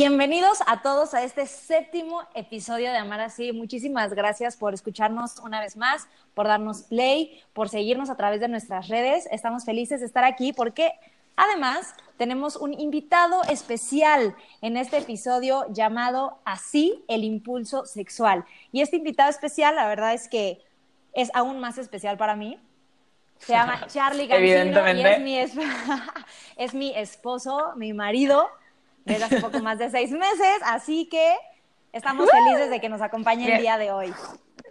Bienvenidos a todos a este séptimo episodio de Amar Así. Muchísimas gracias por escucharnos una vez más, por darnos play, por seguirnos a través de nuestras redes. Estamos felices de estar aquí porque además tenemos un invitado especial en este episodio llamado Así el impulso sexual. Y este invitado especial, la verdad es que es aún más especial para mí. Se llama Charlie Gancino y es mi, es, es mi esposo, mi marido desde hace poco más de seis meses, así que estamos felices de que nos acompañe el día de hoy.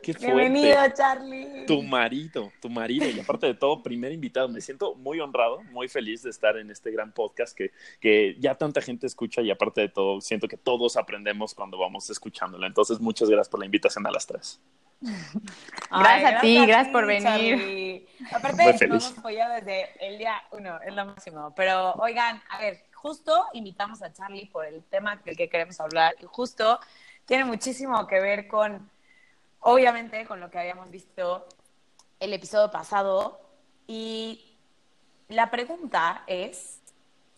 Qué Bienvenido, Charlie. Tu marido, tu marido, y aparte de todo, primer invitado. Me siento muy honrado, muy feliz de estar en este gran podcast que, que ya tanta gente escucha y aparte de todo, siento que todos aprendemos cuando vamos escuchándolo. Entonces, muchas gracias por la invitación a las tres. Gracias a ti, gracias por venir. Charlie. Aparte, nos hemos apoyado desde el día uno, es lo máximo. Pero, oigan, a ver, justo invitamos a Charlie por el tema del que queremos hablar y justo tiene muchísimo que ver con, obviamente, con lo que habíamos visto el episodio pasado. Y la pregunta es,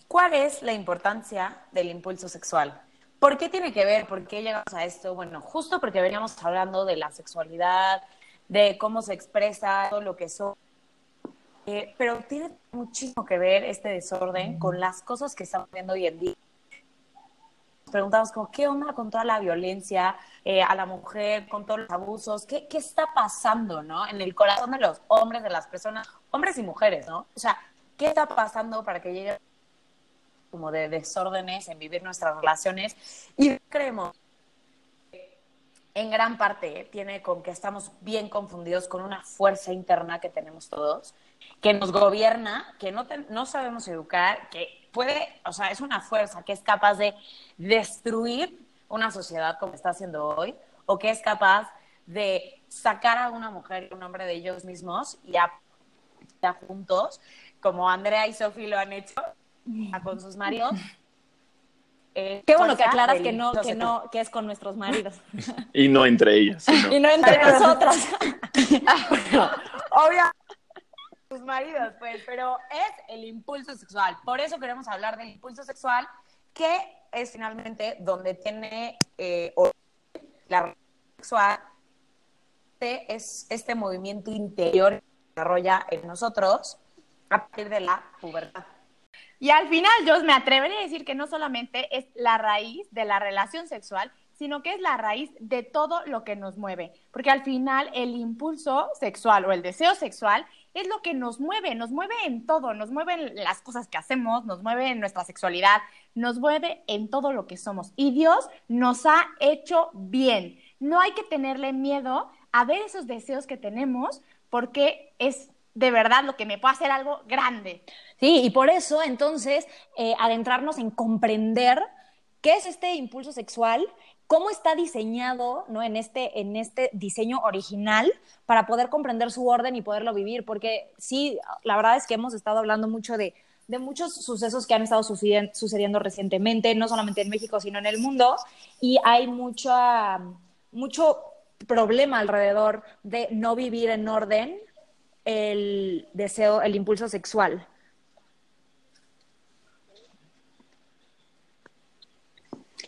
¿cuál es la importancia del impulso sexual? ¿Por qué tiene que ver? ¿Por qué llegamos a esto? Bueno, justo porque veníamos hablando de la sexualidad, de cómo se expresa, todo lo que son. Eh, pero tiene muchísimo que ver este desorden con las cosas que estamos viendo hoy en día. Nos preguntamos como, ¿qué onda con toda la violencia eh, a la mujer, con todos los abusos? ¿Qué, ¿Qué está pasando, no? En el corazón de los hombres, de las personas, hombres y mujeres, ¿no? O sea, ¿qué está pasando para que llegue como de desórdenes en vivir nuestras relaciones? Y creemos en gran parte tiene con que estamos bien confundidos con una fuerza interna que tenemos todos, que nos gobierna, que no, te- no sabemos educar, que puede, o sea, es una fuerza que es capaz de destruir una sociedad como está haciendo hoy, o que es capaz de sacar a una mujer y un hombre de ellos mismos y a, ya juntos, como Andrea y Sophie lo han hecho a- con sus maridos. Eh, Qué bueno que aclaras del que no, que no, que es con nuestros maridos Y no entre ellas. sino- y no entre nosotros. Obvio, tus maridos, pues, pero es el impulso sexual. Por eso queremos hablar del impulso sexual, que es finalmente donde tiene eh, la sexual, es este movimiento interior que se desarrolla en nosotros a partir de la pubertad. Y al final yo me atrevería a decir que no solamente es la raíz de la relación sexual, sino que es la raíz de todo lo que nos mueve. Porque al final el impulso sexual o el deseo sexual es lo que nos mueve, nos mueve en todo, nos mueve en las cosas que hacemos, nos mueve en nuestra sexualidad, nos mueve en todo lo que somos. Y Dios nos ha hecho bien. No hay que tenerle miedo a ver esos deseos que tenemos porque es de verdad lo que me puede hacer algo grande. Sí, y por eso entonces eh, adentrarnos en comprender qué es este impulso sexual, cómo está diseñado ¿no? en, este, en este diseño original para poder comprender su orden y poderlo vivir, porque sí, la verdad es que hemos estado hablando mucho de, de muchos sucesos que han estado sucediendo, recientemente, no solamente en México, sino en el mundo, y hay mucha, mucho problema alrededor de no vivir en orden el deseo, el impulso sexual.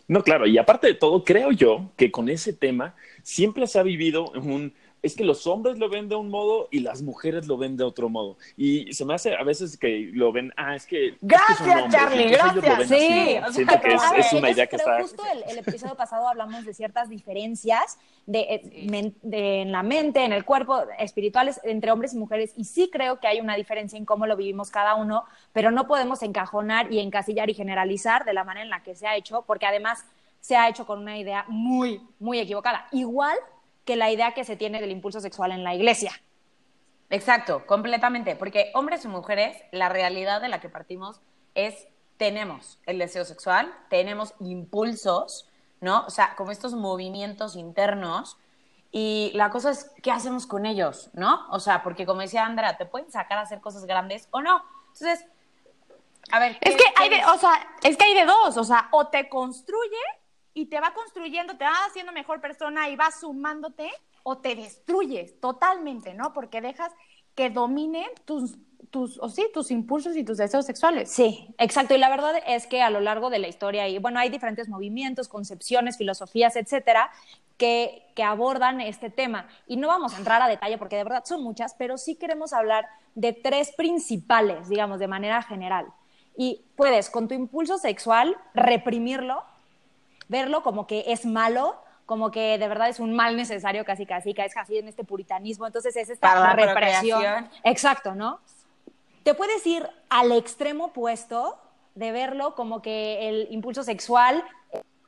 No, claro, y aparte de todo, creo yo que con ese tema siempre se ha vivido un... Es que los hombres lo ven de un modo y las mujeres lo ven de otro modo. Y se me hace a veces que lo ven, ah, es que... es que es un Gracias, hombre, Charlie, gracias. Sí, así, ¿no? o sea, Siento que es, A ver, es una idea que pero está... justo el, el episodio pasado hablamos de ciertas diferencias de, eh, de- en la mente, en el cuerpo, espirituales entre hombres y mujeres. Y sí creo que hay una diferencia en cómo lo vivimos cada uno, pero no podemos encajonar y encasillar y generalizar de la manera en la que se ha hecho, porque además se ha hecho con una idea muy, muy equivocada. Igual que la idea que se tiene del impulso sexual en la iglesia. Exacto, completamente, porque hombres y mujeres, la realidad de la que partimos es tenemos el deseo sexual, tenemos impulsos, ¿no? O sea, como estos movimientos internos. Y la cosa es, ¿qué hacemos con ellos, no? O sea, porque como decía Andrea, te pueden sacar a hacer cosas grandes o no. Entonces, a ver. Es que hay de, o sea, es que hay de dos, o sea, o te construye y te va construyendo, te va haciendo mejor persona y va sumándote, o te destruyes totalmente, ¿no? Porque dejas que dominen tus, tus, o sí, tus impulsos y tus deseos sexuales. Sí, exacto. Y la verdad es que a lo largo de la historia, y bueno, hay diferentes movimientos, concepciones, filosofías, etcétera, que, que abordan este tema. Y no vamos a entrar a detalle porque de verdad son muchas, pero sí queremos hablar de tres principales, digamos, de manera general. Y puedes, con tu impulso sexual, reprimirlo, verlo como que es malo, como que de verdad es un mal necesario casi casi, que es casi en este puritanismo, entonces es esta Para represión. procreación. Exacto, ¿no? Te puedes ir al extremo opuesto de verlo como que el impulso sexual,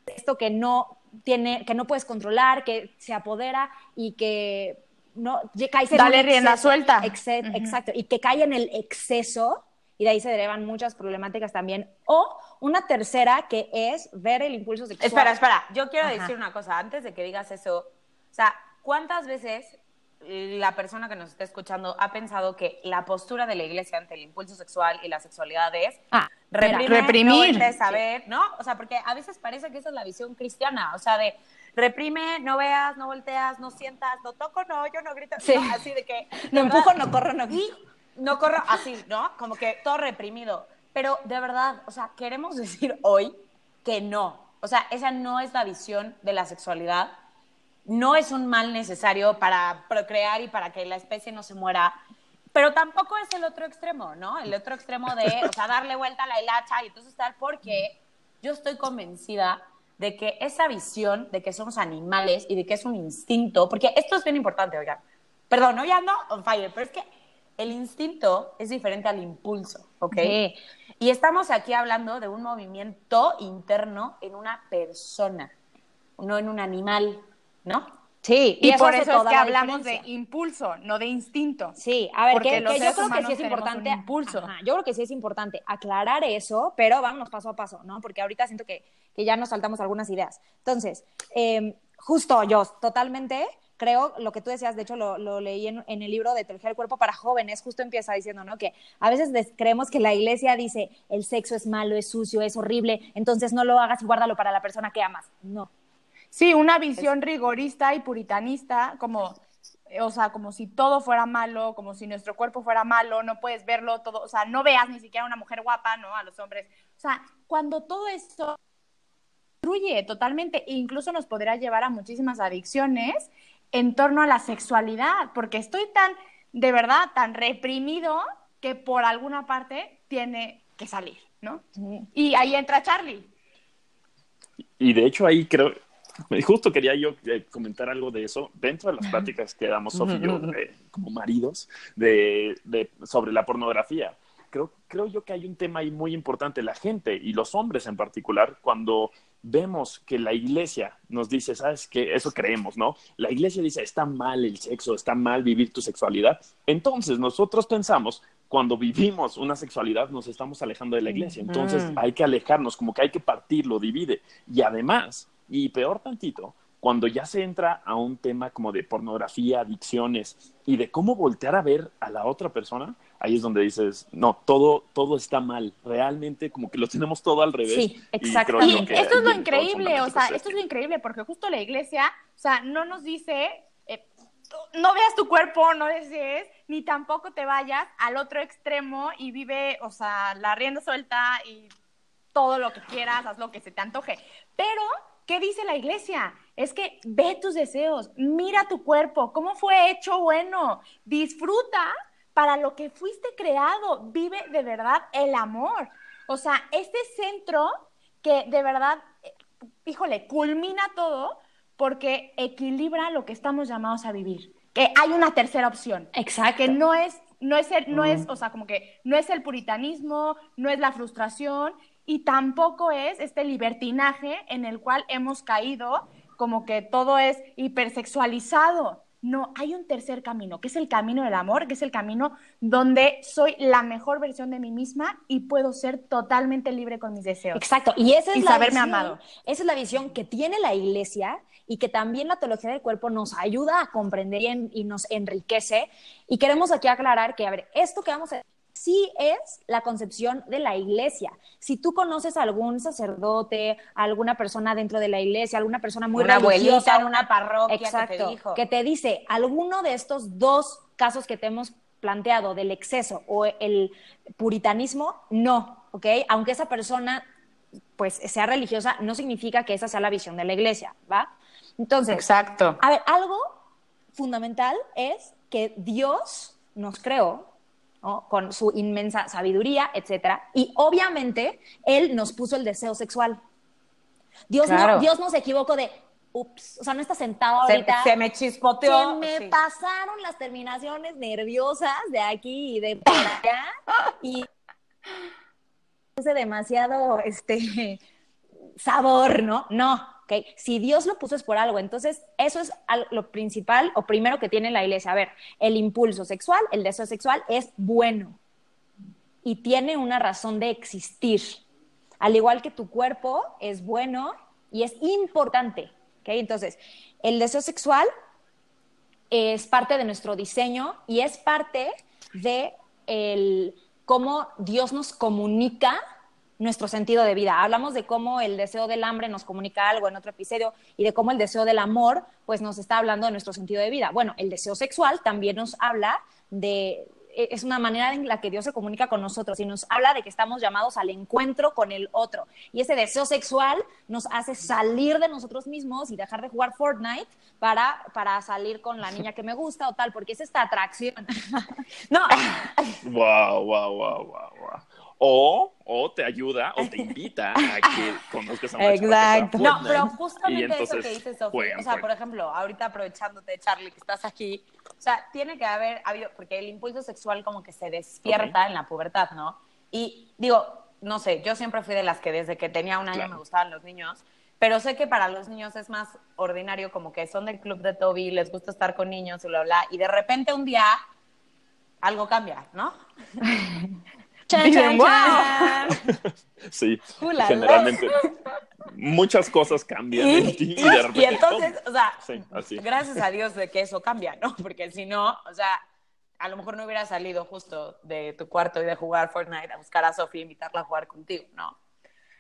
esto que no tiene, que no puedes controlar, que se apodera y que no caes en Dale rienda exceso. suelta. Exe- Ujú. Exacto, y que cae en el exceso y de ahí se derivan muchas problemáticas también. O una tercera que es ver el impulso sexual. Espera, espera. Yo quiero Ajá. decir una cosa. Antes de que digas eso, o sea, ¿cuántas veces la persona que nos está escuchando ha pensado que la postura de la iglesia ante el impulso sexual y la sexualidad es Ah, reprime, mira, Reprimir. no a ver, ¿no? O sea, porque a veces parece que esa es la visión cristiana, o sea, de reprime, no veas, no volteas, no sientas, no toco, no, yo no grito, Sí. no, así de que... no verdad, empujo, no corro, no. y no corro así, ¿no? Como que todo reprimido. Pero de verdad, o sea, queremos decir hoy que no. O sea, esa no es la visión de la sexualidad. No es un mal necesario para procrear y para que la especie no se muera. Pero tampoco es el otro extremo, ¿no? El otro extremo de, o sea, darle vuelta a la hilacha y entonces estar porque yo estoy convencida de que esa visión de que somos animales y de que es un instinto, porque esto es bien importante, oigan. Perdón, hoy ando on fire, pero es que el instinto es diferente al impulso, ¿ok? Sí. Y estamos aquí hablando de un movimiento interno en una persona, no en un animal, ¿no? Sí, Y, por hace eso es que la hablamos de impulso, no de instinto. Sí, a ver, Porque que, que yo creo que sí es importante. impulso. Ajá, yo creo que sí es importante aclarar eso, pero vámonos paso a paso, ¿no? Porque ahorita siento que, que ya nos saltamos algunas ideas. Entonces, eh, justo yo, totalmente creo lo que tú decías, de hecho lo, lo leí en, en el libro de Teología del Cuerpo para Jóvenes, justo empieza diciendo, ¿no? Que a veces creemos que la iglesia dice el sexo es malo, es sucio, es horrible, entonces no lo hagas y guárdalo para la persona que amas. No. Sí, una visión rigorista y puritanista, como, o sea, como si todo fuera malo, como si nuestro cuerpo fuera malo, no puedes verlo todo, o sea, no veas ni siquiera una mujer guapa, ¿no? A los hombres. O sea, cuando todo eso destruye totalmente e incluso nos podrá llevar a muchísimas adicciones en torno a la sexualidad, porque estoy tan, de verdad, tan reprimido que por alguna parte tiene que salir, ¿no? Y ahí entra Charlie. Y de hecho ahí creo, justo quería yo eh, comentar algo de eso, dentro de las pláticas que damos Sofía y yo eh, como maridos de, de- sobre la pornografía. Creo, creo yo que hay un tema ahí muy importante, la gente y los hombres en particular, cuando vemos que la iglesia nos dice, ¿sabes qué? Eso creemos, ¿no? La iglesia dice, está mal el sexo, está mal vivir tu sexualidad. Entonces nosotros pensamos, cuando vivimos una sexualidad nos estamos alejando de la iglesia. Entonces hay que alejarnos, como que hay que partirlo, divide. Y además, y peor tantito, cuando ya se entra a un tema como de pornografía, adicciones y de cómo voltear a ver a la otra persona, ahí es donde dices, no, todo, todo está mal. Realmente como que lo tenemos todo al revés. Sí, exacto. Y esto es lo increíble, o sea, esto es lo increíble, porque justo la iglesia, o sea, no nos dice, eh, no veas tu cuerpo, no desees, ni tampoco te vayas al otro extremo y vive, o sea, la rienda suelta y todo lo que quieras, haz lo que se te antoje. Pero, ¿qué dice la iglesia? Es que ve tus deseos, mira tu cuerpo, cómo fue hecho bueno, disfruta para lo que fuiste creado, vive de verdad el amor. O sea, este centro que de verdad, eh, híjole, culmina todo porque equilibra lo que estamos llamados a vivir. Que hay una tercera opción Exacto. que no es, no es el, no es, o sea, como que no es el puritanismo, no es la frustración y tampoco es este libertinaje en el cual hemos caído como que todo es hipersexualizado. No, hay un tercer camino, que es el camino del amor, que es el camino donde soy la mejor versión de mí misma y puedo ser totalmente libre con mis deseos. Exacto, y esa es Y la saberme visión, amado. Esa es la visión que tiene la iglesia y que también la teología del cuerpo nos ayuda a comprender y, en- y nos enriquece. Y queremos aquí aclarar que, a ver, esto que vamos a sí es la concepción de la iglesia. Si tú conoces a algún sacerdote, a alguna persona dentro de la iglesia, alguna persona muy Una religiosa, abuelita en una parroquia que te dijo. que te dice alguno de estos dos casos que te hemos planteado del exceso o el puritanismo, no, ¿ok? Aunque esa persona pues sea religiosa, no significa que esa sea la visión de la iglesia, ¿va? Entonces, Exacto. a ver, algo fundamental es que Dios nos creó ¿no? con su inmensa sabiduría, etcétera, y obviamente Él nos puso el deseo sexual. Dios, Claro. no, Dios no se equivocó de, ups, o sea, no está sentado Se, ahorita. se me chispoteó. Se me sí. pasaron las terminaciones nerviosas de aquí y de por allá y puse demasiado este sabor, ¿no? No, ok. Si Dios lo puso es por algo. Entonces, eso es lo principal o primero que tiene la iglesia. A ver, el impulso sexual, el deseo sexual es bueno y tiene una razón de existir. Al igual que tu cuerpo es bueno y es importante. ¿ok? Entonces, el deseo sexual es parte de nuestro diseño y es parte de el, cómo Dios nos comunica nuestro sentido de vida. Hablamos de cómo el deseo del hambre nos comunica algo en otro episodio y de cómo el deseo del amor pues nos está hablando de nuestro sentido de vida. Bueno, el deseo sexual también nos habla de e, es una manera en la que Dios se comunica con nosotros y nos habla de que estamos llamados al encuentro con el otro. Y ese deseo sexual nos hace salir de nosotros mismos y dejar de jugar Fortnite para, para salir con la niña que me gusta o tal, porque es esta atracción. no, Wow, wow, wow, wow, wow. O, o te ayuda o te invita a que conozcas a una Exacto. No, pero justamente eso entonces que dices, Sofía. O sea, por ejemplo, ahorita aprovechándote, Charlie, que estás aquí. O sea, tiene que haber habido, porque el impulso sexual como que se despierta en la pubertad, ¿no? Y digo, no sé, yo siempre fui de las que desde que tenía un año Claro. me gustaban los niños. Pero sé que para los niños es más ordinario, como que son del club de Toby, les gusta estar con niños y bla, bla. Y de repente un día algo cambia, ¿no? chan, Dicen, "Wow". Sí, generalmente muchas cosas cambian en ti y, de repente y entonces, o sea, Sí, así. gracias a Dios de que eso cambia, ¿no? Porque si no, o sea, a lo mejor no hubiera salido justo de tu cuarto y de jugar Fortnite a buscar a Sofía e invitarla a jugar contigo, ¿no?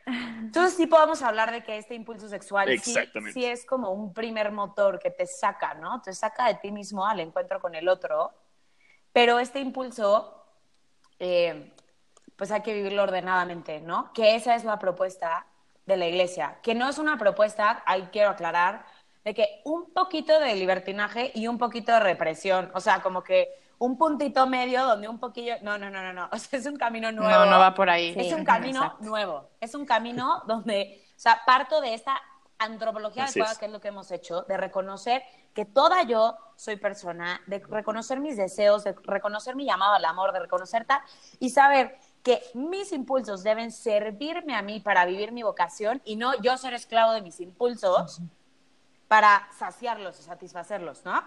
Entonces sí podemos hablar de que este impulso sexual sí es como un primer motor que te saca, ¿no? Te saca de ti mismo al encuentro con el otro, pero este impulso, eh, pues hay que vivirlo ordenadamente, ¿no? Que esa es la propuesta de la iglesia, que no es una propuesta, ahí quiero aclarar, de que un poquito de libertinaje y un poquito de represión, o sea, como que un puntito medio donde un poquillo, no, no, no, no, no, o sea, es un camino nuevo. No, no va por ahí. Es Sí, un camino exacto. nuevo, es un camino donde, o sea, parto de esta antropología Así adecuada, es. que es lo que hemos hecho, de reconocer que toda yo soy persona, de reconocer mis deseos, de reconocer mi llamado al amor, de reconocer tal, y saber que mis impulsos deben servirme a mí para vivir mi vocación y no yo ser esclavo de mis impulsos para saciarlos y satisfacerlos, ¿no?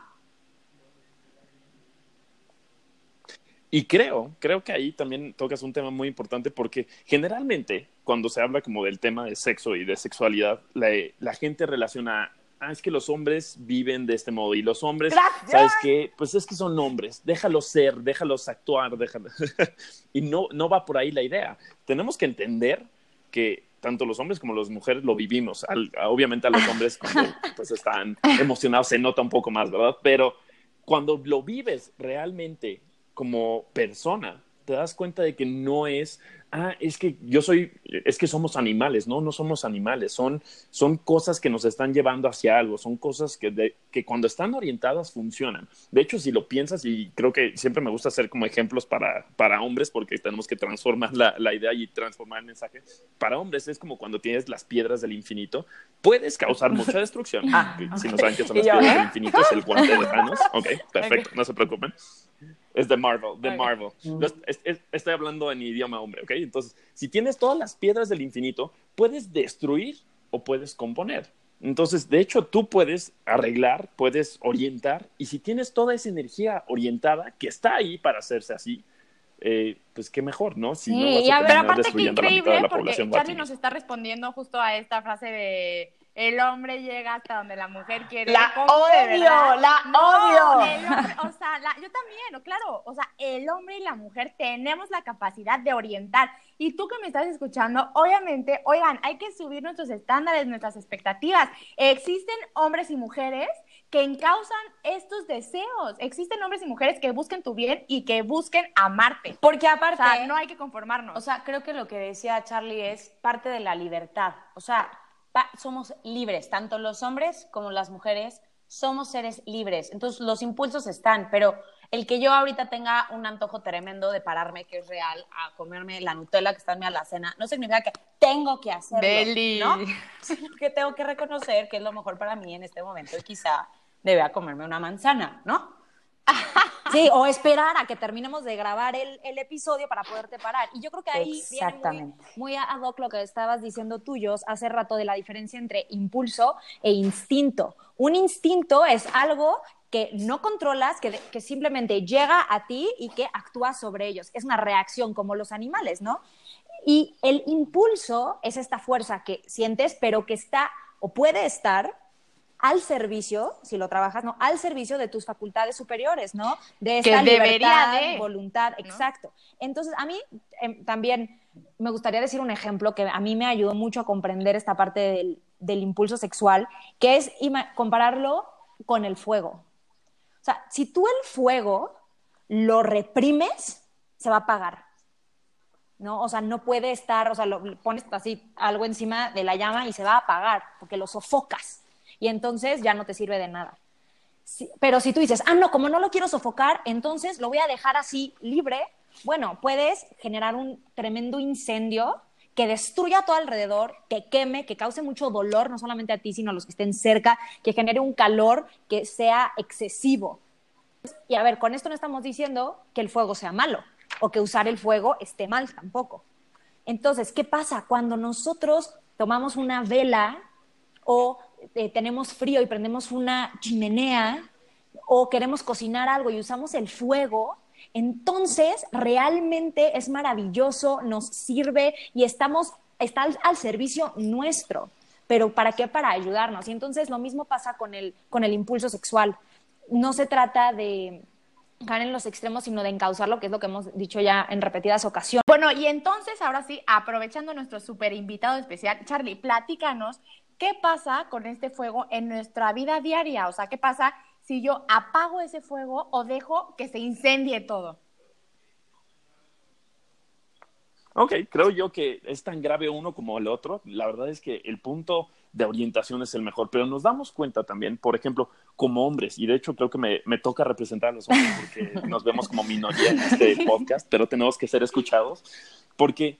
Y creo, creo que ahí también tocas un tema muy importante porque generalmente cuando se habla como del tema de sexo y de sexualidad, la, la gente relaciona, ah, es que los hombres viven de este modo y los hombres, Gracias. ¿sabes qué? Pues es que son hombres, déjalos ser, déjalos actuar, déjalos... y no, no va por ahí la idea. Tenemos que entender que tanto los hombres como las mujeres lo vivimos. Al- obviamente a los hombres cuando pues, están emocionados se nota un poco más, ¿verdad? Pero cuando lo vives realmente como persona, te das cuenta de que no es, ah, es que yo soy, es que somos animales, no, no somos animales, son, son cosas que nos están llevando hacia algo, son cosas que, de- que cuando están orientadas funcionan. De hecho, si lo piensas, y creo que siempre me gusta hacer como ejemplos para, para hombres, porque tenemos que transformar la, la idea y transformar el mensaje, para hombres es como cuando tienes las piedras del infinito, puedes causar mucha destrucción. Ah, Si no saben qué son las yo, piedras ¿eh? del infinito, es el guante de Thanos. Ok, perfecto, no se preocupen. Es de Marvel, de. Marvel. Es- es- estoy hablando en idioma hombre, ¿ok? Entonces, si tienes todas las piedras del infinito, puedes destruir o puedes componer. Entonces, de hecho, tú puedes arreglar, puedes orientar, y si tienes toda esa energía orientada que está ahí para hacerse así, eh, pues qué mejor, ¿no? Si no vas Sí, a terminar aparte qué destruyendo a la mitad increíble de la porque población Charlie nos está respondiendo justo a esta frase de el hombre llega hasta donde la mujer quiere. La ¿Cómo de odio, la No, odio. el hombre- o sea, la- yo también, claro, o sea, el hombre y la mujer tenemos la capacidad de orientar. Y tú que me estás escuchando, obviamente, oigan, hay que subir nuestros estándares, nuestras expectativas. Existen hombres y mujeres que encausan estos deseos. Existen hombres y mujeres que busquen tu bien y que busquen amarte. Porque O aparte, sea, no hay que conformarnos. o sea, creo que lo que decía Charlie es parte de la libertad. O sea, somos libres, tanto los hombres como las mujeres somos seres libres. Entonces, los impulsos están, pero el que yo ahorita tenga un antojo tremendo de pararme, que es real, a comerme la Nutella que está en mi alacena, no significa que tengo que hacerlo, Deli. ¿no? Sino que tengo que reconocer que es lo mejor para mí en este momento y quizá deba comerme una manzana, ¿no? Sí, o esperar a que terminemos de grabar el, el episodio para poderte parar. Y yo creo que ahí viene muy, muy ad hoc lo que estabas diciendo tuyos hace rato de la diferencia entre impulso e instinto. Un instinto es algo que no controlas, que, que simplemente llega a ti y que actúas sobre ellos. Es una reacción como los animales, ¿no? Y el impulso es esta fuerza que sientes, pero que está o puede estar al servicio, si lo trabajas, ¿no? Al servicio de tus facultades superiores, ¿no? De esta libertad, de, voluntad, exacto. Entonces, a mí em, también me gustaría decir un ejemplo que a mí me ayudó mucho a comprender esta parte del, del impulso sexual, que es compararlo con el fuego. O sea, si tú el fuego lo reprimes, se va a apagar. ¿no? O sea, no puede estar, o sea, lo pones así algo encima de la llama y se va a apagar porque lo sofocas y entonces ya no te sirve de nada. Pero si tú dices, ah, no, como no lo quiero sofocar, entonces lo voy a dejar así libre, bueno, puedes generar un tremendo incendio que destruya todo alrededor, que queme, que cause mucho dolor, no solamente a ti, sino a los que estén cerca, que genere un calor que sea excesivo. Y a ver, con esto no estamos diciendo que el fuego sea malo o que usar el fuego esté mal tampoco. Entonces, ¿qué pasa cuando nosotros tomamos una vela o eh, tenemos frío y prendemos una chimenea o queremos cocinar algo y usamos el fuego? Entonces, realmente es maravilloso, nos sirve y estamos, está al, servicio nuestro. Pero ¿para qué? Para ayudarnos. Y entonces lo mismo pasa con el, con el impulso sexual. No se trata de caer en los extremos, sino de encauzarlo, que es lo que hemos dicho ya en repetidas ocasiones. Bueno, y entonces, ahora sí, aprovechando nuestro super invitado especial, Charlie, platícanos qué pasa con este fuego en nuestra vida diaria. O sea, qué pasa si yo apago ese fuego o dejo que se incendie todo. Ok, creo yo que es tan grave uno como el otro. La verdad es que el punto de orientación es el mejor, pero nos damos cuenta también, por ejemplo, como hombres, y de hecho creo que me, me toca representar a los hombres porque nos vemos como minoría en este podcast, pero tenemos que ser escuchados, porque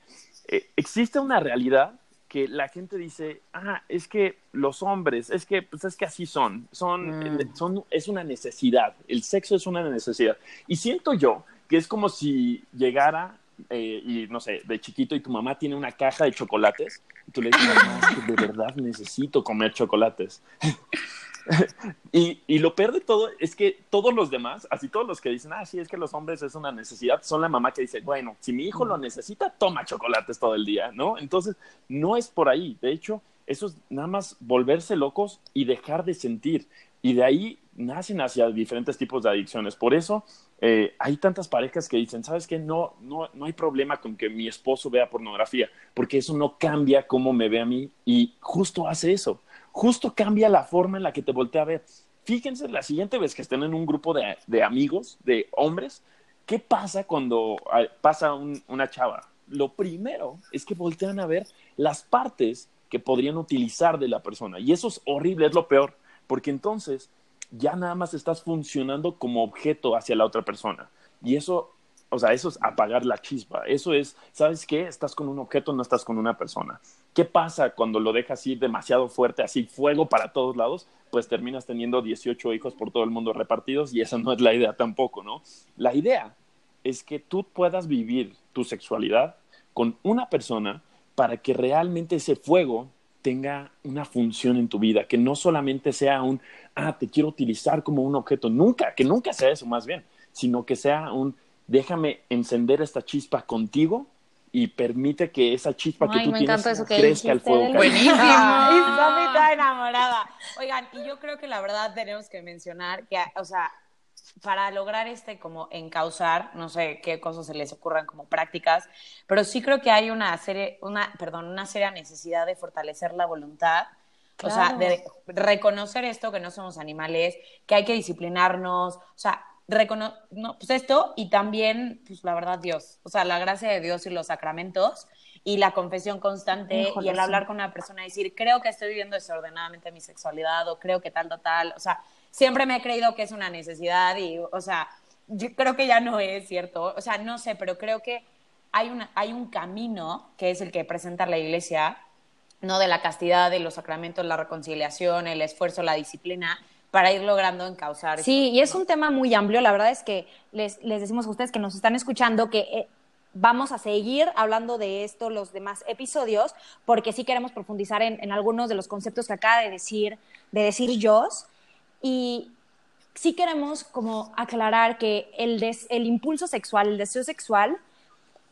eh, existe una realidad que la gente dice, ah, es que los hombres, es que, pues es que así son, son, Mm. son, es una necesidad, el sexo es una necesidad. Y siento yo que es como si llegara eh, y no sé, de chiquito y tu mamá tiene una caja de chocolates y tú le dices, mamá, es que de verdad necesito comer chocolates. y, y lo peor de todo es que todos los demás, así todos los que dicen, ah, sí, es que los hombres es una necesidad, son la mamá que dice, bueno, si mi hijo lo necesita, toma chocolates todo el día, ¿no? Entonces, no es por ahí. De hecho, eso es nada más volverse locos y dejar de sentir. Y de ahí nacen hacia diferentes tipos de adicciones. Por eso eh, hay tantas parejas que dicen, ¿sabes qué? No, no, no hay problema con que mi esposo vea pornografía, porque eso no cambia cómo me ve a mí. Y justo hace eso. Justo cambia la forma en la que te voltea a ver. Fíjense la siguiente vez que estén en un grupo de, de amigos, de hombres, ¿qué pasa cuando ah, pasa un- una chava? Lo primero es que voltean a ver las partes que podrían utilizar de la persona. Y eso es horrible, es lo peor, porque entonces ya nada más estás funcionando como objeto hacia la otra persona. Y eso, o sea, eso es apagar la chispa. Eso es, ¿sabes qué? Estás con un objeto, no estás con una persona. ¿Qué pasa cuando lo dejas ir demasiado fuerte, así fuego para todos lados? Pues terminas teniendo 18 hijos por todo el mundo repartidos y esa no es la idea tampoco, ¿no? La idea es que tú puedas vivir tu sexualidad con una persona para que realmente ese fuego tenga una función en tu vida, que no solamente sea un, ah, te quiero utilizar como un objeto, nunca, que nunca sea eso más bien, sino que sea un, déjame encender esta chispa contigo y permite que esa chispa que tú tienes crezca al fuego. Buenísimo. Está enamorada. Oigan, y yo creo que la verdad tenemos que mencionar que, o sea, para lograr este como encauzar, no sé qué cosas se les ocurran como prácticas, pero sí creo que hay una serie, una, perdón, una seria necesidad de fortalecer la voluntad, o sea, de reconocer esto, que no somos animales, que hay que disciplinarnos, o sea, recono no, pues esto y también, pues la verdad, Dios, o sea, la gracia de Dios y los sacramentos y la confesión constante y el hablar con una persona y decir, creo que estoy viviendo desordenadamente mi sexualidad o creo que tal, tal, tal, o sea, siempre me he creído que es una necesidad y, o sea, yo creo que ya no es cierto, o sea, no sé, pero creo que hay, una, hay un camino que es el que presenta la iglesia, no de la castidad, de los sacramentos, la reconciliación, el esfuerzo, la disciplina, para ir logrando encauzar. Sí, y es un tema muy amplio. La verdad es que les, les decimos a ustedes que nos están escuchando que eh, vamos a seguir hablando de esto los demás episodios, porque sí queremos profundizar en, en algunos de los conceptos que acaba de decir, de decir Joss. Y sí queremos como aclarar que el, el impulso sexual, el deseo sexual,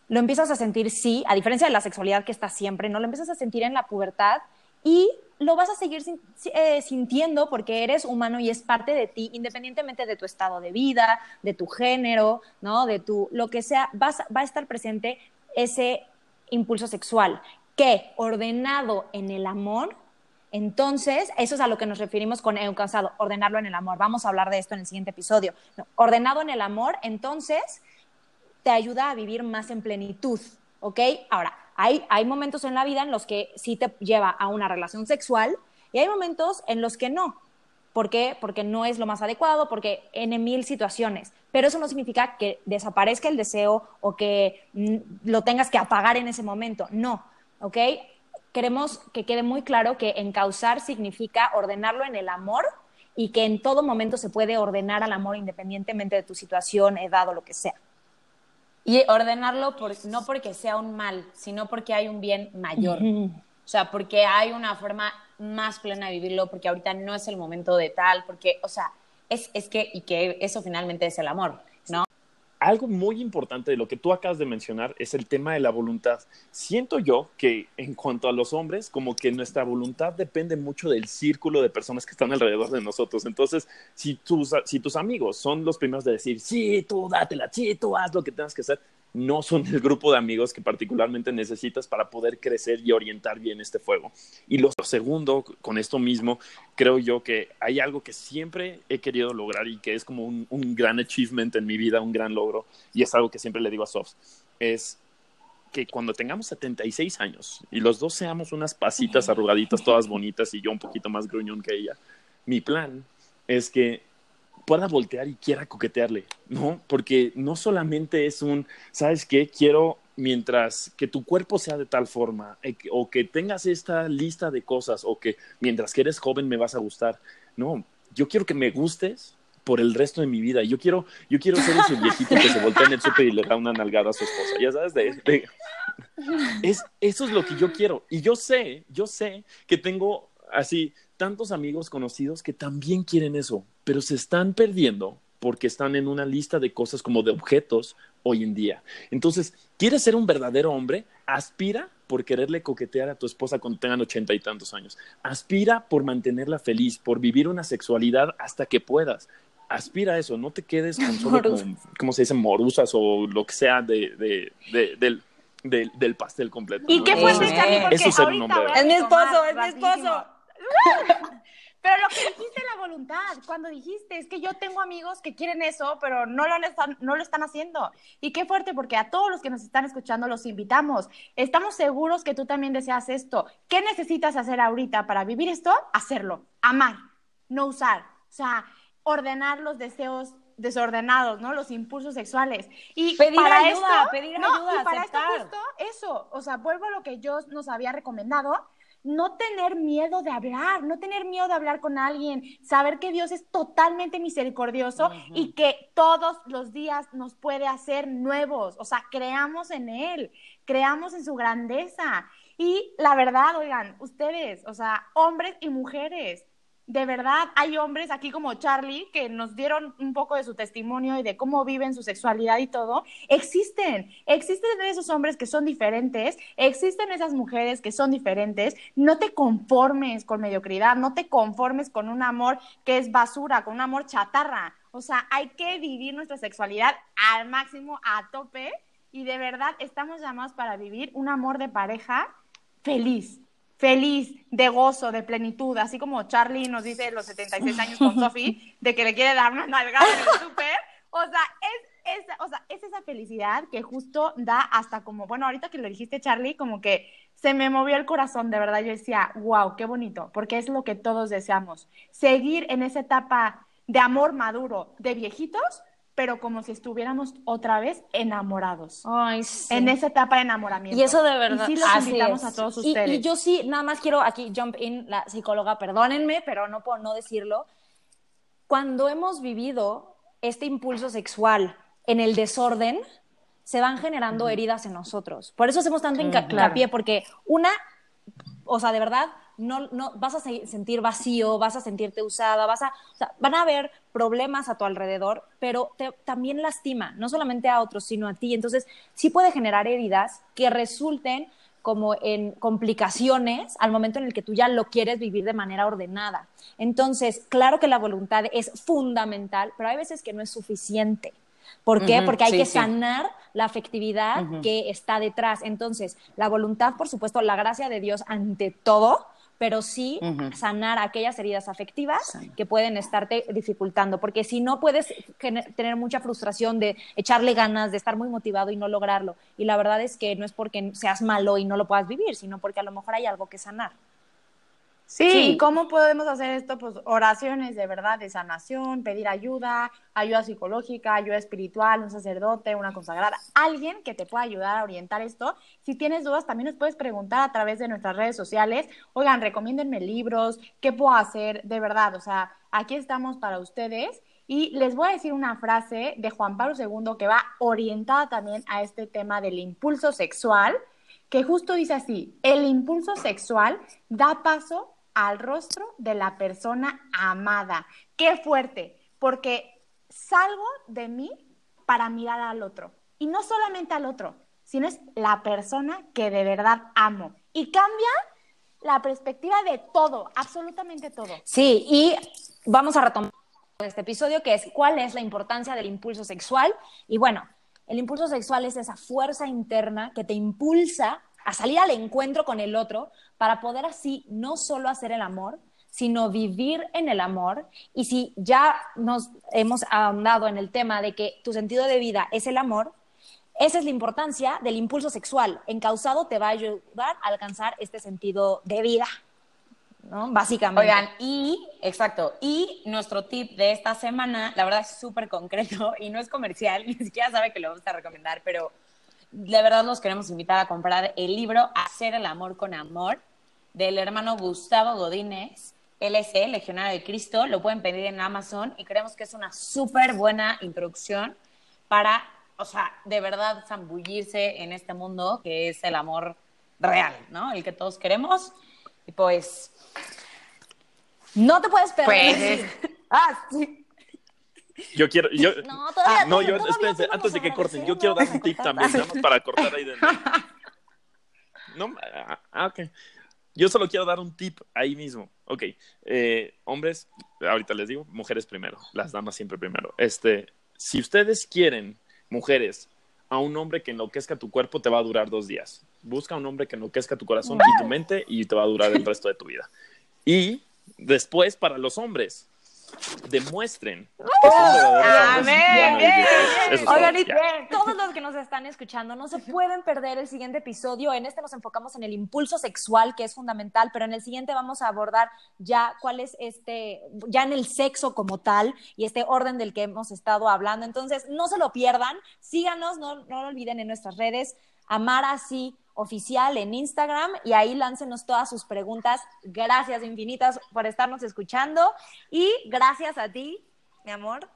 lo empiezas a sentir, sí, a diferencia de la sexualidad que está siempre, ¿no? Lo empiezas a sentir en la pubertad y lo vas a seguir eh, sintiendo porque eres humano y es parte de ti, independientemente de tu estado de vida, de tu género, ¿no? De tu, lo que sea, vas, va a estar presente ese impulso sexual que ordenado en el amor, entonces, eso es a lo que nos referimos con cansado, ordenarlo en el amor. Vamos a hablar de esto en el siguiente episodio. ordenado en el amor, entonces, te ayuda a vivir más en plenitud, ¿ok? Ahora, hay, momentos en la vida en los que sí te lleva a una relación sexual y hay momentos en los que no. ¿Por qué? Porque no es lo más adecuado, porque en mil situaciones. Pero eso no significa que desaparezca el deseo o que mm, lo tengas que apagar en ese momento. No, ¿ok? Queremos que quede muy claro que encauzar significa ordenarlo en el amor y que en todo momento se puede ordenar al amor independientemente de tu situación, edad o lo que sea. Y ordenarlo no porque sea un mal, sino porque hay un bien mayor. O sea, porque hay una forma más plena de vivirlo, porque ahorita no es el momento de tal, porque, o sea, es, es que, y que eso finalmente es el amor. Algo muy importante de lo que tú acabas de mencionar es el tema de la voluntad. Siento yo que en cuanto a los hombres, como que nuestra voluntad depende mucho del círculo de personas que están alrededor de nosotros. Entonces, si tus, si tus amigos son los primeros de decir, sí, tú dátela, sí, tú haz lo que tengas que hacer, no son el grupo de amigos que particularmente necesitas para poder crecer y orientar bien este fuego. Y lo segundo, con esto mismo, creo yo que hay algo que siempre he querido lograr y que es como un, gran achievement en mi vida, un gran logro, y es algo que siempre le digo a Soft, es que cuando tengamos 76 años y los dos seamos unas pasitas arrugaditas, todas bonitas y yo un poquito más gruñón que ella, mi plan es que pueda voltear y quiera coquetearle, ¿no? Porque no solamente es un, ¿sabes qué? Quiero mientras que tu cuerpo sea de tal forma eh, o que tengas esta lista de cosas o que mientras que eres joven me vas a gustar. No, yo quiero que me gustes por el resto de mi vida. Yo quiero, yo quiero ser ese viejito que se voltea en el súper y le da una nalgada a su esposa. Ya sabes, de, es, eso es lo que yo quiero. Y yo sé, yo sé que tengo así tantos amigos conocidos que también quieren eso, pero se están perdiendo porque están en una lista de cosas como de objetos hoy en día. Entonces, ¿quieres ser un verdadero hombre? Aspira por quererle coquetear a tu esposa cuando tengan ochenta y tantos años. Aspira por mantenerla feliz, por vivir una sexualidad hasta que puedas. Aspira a eso, no te quedes con solo como se dice, morusas o lo que sea de, de, de, del, del, pastel completo. ¿Y qué fue, Charlie? Porque Eso es ser un hombre. Es mi esposo, es mi esposo. Pero lo que dijiste la voluntad, cuando dijiste, es que yo tengo amigos que quieren eso, pero no lo, están, no lo están haciendo. Y qué fuerte, porque a todos los que nos están escuchando los invitamos. Estamos seguros que tú también deseas esto. ¿Qué necesitas hacer ahorita para vivir esto? Hacerlo, amar, no usar. O sea, ordenar los deseos desordenados, ¿no? Los impulsos sexuales. Y pedir para ayuda, esto, pedir no, ayuda, y para aceptar. esto justo eso, o sea, vuelvo a lo que yo nos había recomendado, no tener miedo de hablar, no tener miedo de hablar con alguien, saber que Dios es totalmente misericordioso y que todos los días nos puede hacer nuevos, o sea, creamos en Él, creamos en su grandeza. Y la verdad, oigan, ustedes, o sea, hombres y mujeres, de verdad hay hombres aquí como Charlie que nos dieron un poco de su testimonio y de cómo viven su sexualidad y todo. Existen, existen esos hombres que son diferentes, existen esas mujeres que son diferentes. No te conformes con mediocridad, no te conformes con un amor que es basura, con un amor chatarra. O sea, hay que vivir nuestra sexualidad al máximo, a tope. Y de verdad estamos llamados para vivir un amor de pareja feliz, feliz, de gozo, de plenitud, así como Charlie nos dice los 76 años con Sophie, de que le quiere dar una nalgada en el súper. O sea, es, es, o sea, es esa felicidad que justo da hasta como, bueno, ahorita que lo dijiste, Charlie, como que se me movió el corazón, de verdad. Yo decía, wow, qué bonito, porque es lo que todos deseamos. Seguir en esa etapa de amor maduro de viejitos, pero como si estuviéramos otra vez enamorados. Ay, sí. En esa etapa de enamoramiento. Y eso de verdad. Y sí los así invitamos es. a todos ustedes. Y, yo sí, nada más quiero aquí jump in, la psicóloga, perdónenme, pero no puedo no decirlo. Cuando hemos vivido este impulso sexual en el desorden, se van generando heridas en nosotros. Por eso hacemos tanto hinca- hincapié, porque una, o sea, de verdad, no, no vas a se- sentir vacío, vas a sentirte usada, vas a, o sea, van a haber problemas a tu alrededor, pero te- también lastima, no solamente a otros, sino a ti. Entonces, sí puede generar heridas que resulten como en complicaciones al momento en el que tú ya lo quieres vivir de manera ordenada. Entonces, claro que la voluntad es fundamental, pero hay veces que no es suficiente. ¿Por qué? Porque hay sí, que sí. sanar la afectividad que está detrás. Entonces, la voluntad, por supuesto, la gracia de Dios ante todo, pero sí sanar aquellas heridas afectivas que pueden estarte dificultando, porque si no puedes tener mucha frustración de echarle ganas, de estar muy motivado y no lograrlo. Y la verdad es que no es porque seas malo y no lo puedas vivir, sino porque a lo mejor hay algo que sanar. Sí, Sí. ¿y ¿cómo podemos hacer esto? Pues oraciones de verdad, de sanación, pedir ayuda, ayuda psicológica, ayuda espiritual, un sacerdote, una consagrada, alguien que te pueda ayudar a orientar esto. Si tienes dudas, también nos puedes preguntar a través de nuestras redes sociales. Oigan, recomiéndenme libros, ¿qué puedo hacer? De verdad, o sea, aquí estamos para ustedes. Y les voy a decir una frase de Juan Pablo II que va orientada también a este tema del impulso sexual que justo dice así, el impulso sexual da paso al rostro de la persona amada. Qué fuerte, porque salgo de mí para mirar al otro. Y no solamente al otro, sino es la persona que de verdad amo. Y cambia la perspectiva de todo, absolutamente todo. Sí, y vamos a retomar este episodio que es cuál es la importancia del impulso sexual. Y bueno, el impulso sexual es esa fuerza interna que te impulsa a salir al encuentro con el otro para poder así no solo hacer el amor, sino vivir en el amor. Y si ya nos hemos ahondado en el tema de que tu sentido de vida es el amor, esa es la importancia del impulso sexual. Encausado te va a ayudar a alcanzar este sentido de vida, ¿no? Básicamente. Oigan, y, exacto, y nuestro tip de esta semana, la verdad es súper concreto y no es comercial, ni siquiera sabe que lo vamos a recomendar, pero de verdad los queremos invitar a comprar el libro Hacer el amor con amor del hermano Gustavo Godínez. LC, Legionario de Cristo, lo pueden pedir en Amazon y creemos que es una súper buena introducción para, o sea, de verdad zambullirse en este mundo que es el amor real, ¿no? El que todos queremos. Y pues, No te puedes perder. pues, ah, sí. Yo quiero, yo, No, todavía no, yo, todavía espérense, antes de a que corten, yo quiero dar un a tip también, nada más para cortar ahí de No, ah, ah, ok. Yo solo quiero dar un tip ahí mismo. Ok, eh, hombres, ahorita les digo, mujeres primero, las damas siempre primero. Este, si ustedes quieren, mujeres, a un hombre que enloquezca tu cuerpo, te va a durar dos días. Busca un hombre que enloquezca tu corazón y tu mente y te va a durar el resto de tu vida. Y después, para los hombres, demuestren es todo, Oigan, y todos los que nos están escuchando, no se pueden perder el siguiente episodio. En este nos enfocamos en el impulso sexual, que es fundamental, pero en el siguiente vamos a abordar ya cuál es este, ya en el sexo como tal y este orden del que hemos estado hablando. Entonces, no se lo pierdan, síganos, no, no lo olviden en nuestras redes, amar así oficial en Instagram y ahí láncenos todas sus preguntas. Gracias infinitas por estarnos escuchando y gracias a ti, mi amor,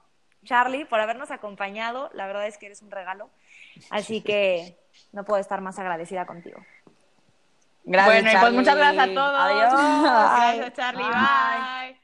Charlie, por habernos acompañado. La verdad es que eres un regalo. Así que no puedo estar más agradecida contigo. Gracias, bueno, y pues muchas gracias a todos. Adiós. Gracias, Charlie. Bye.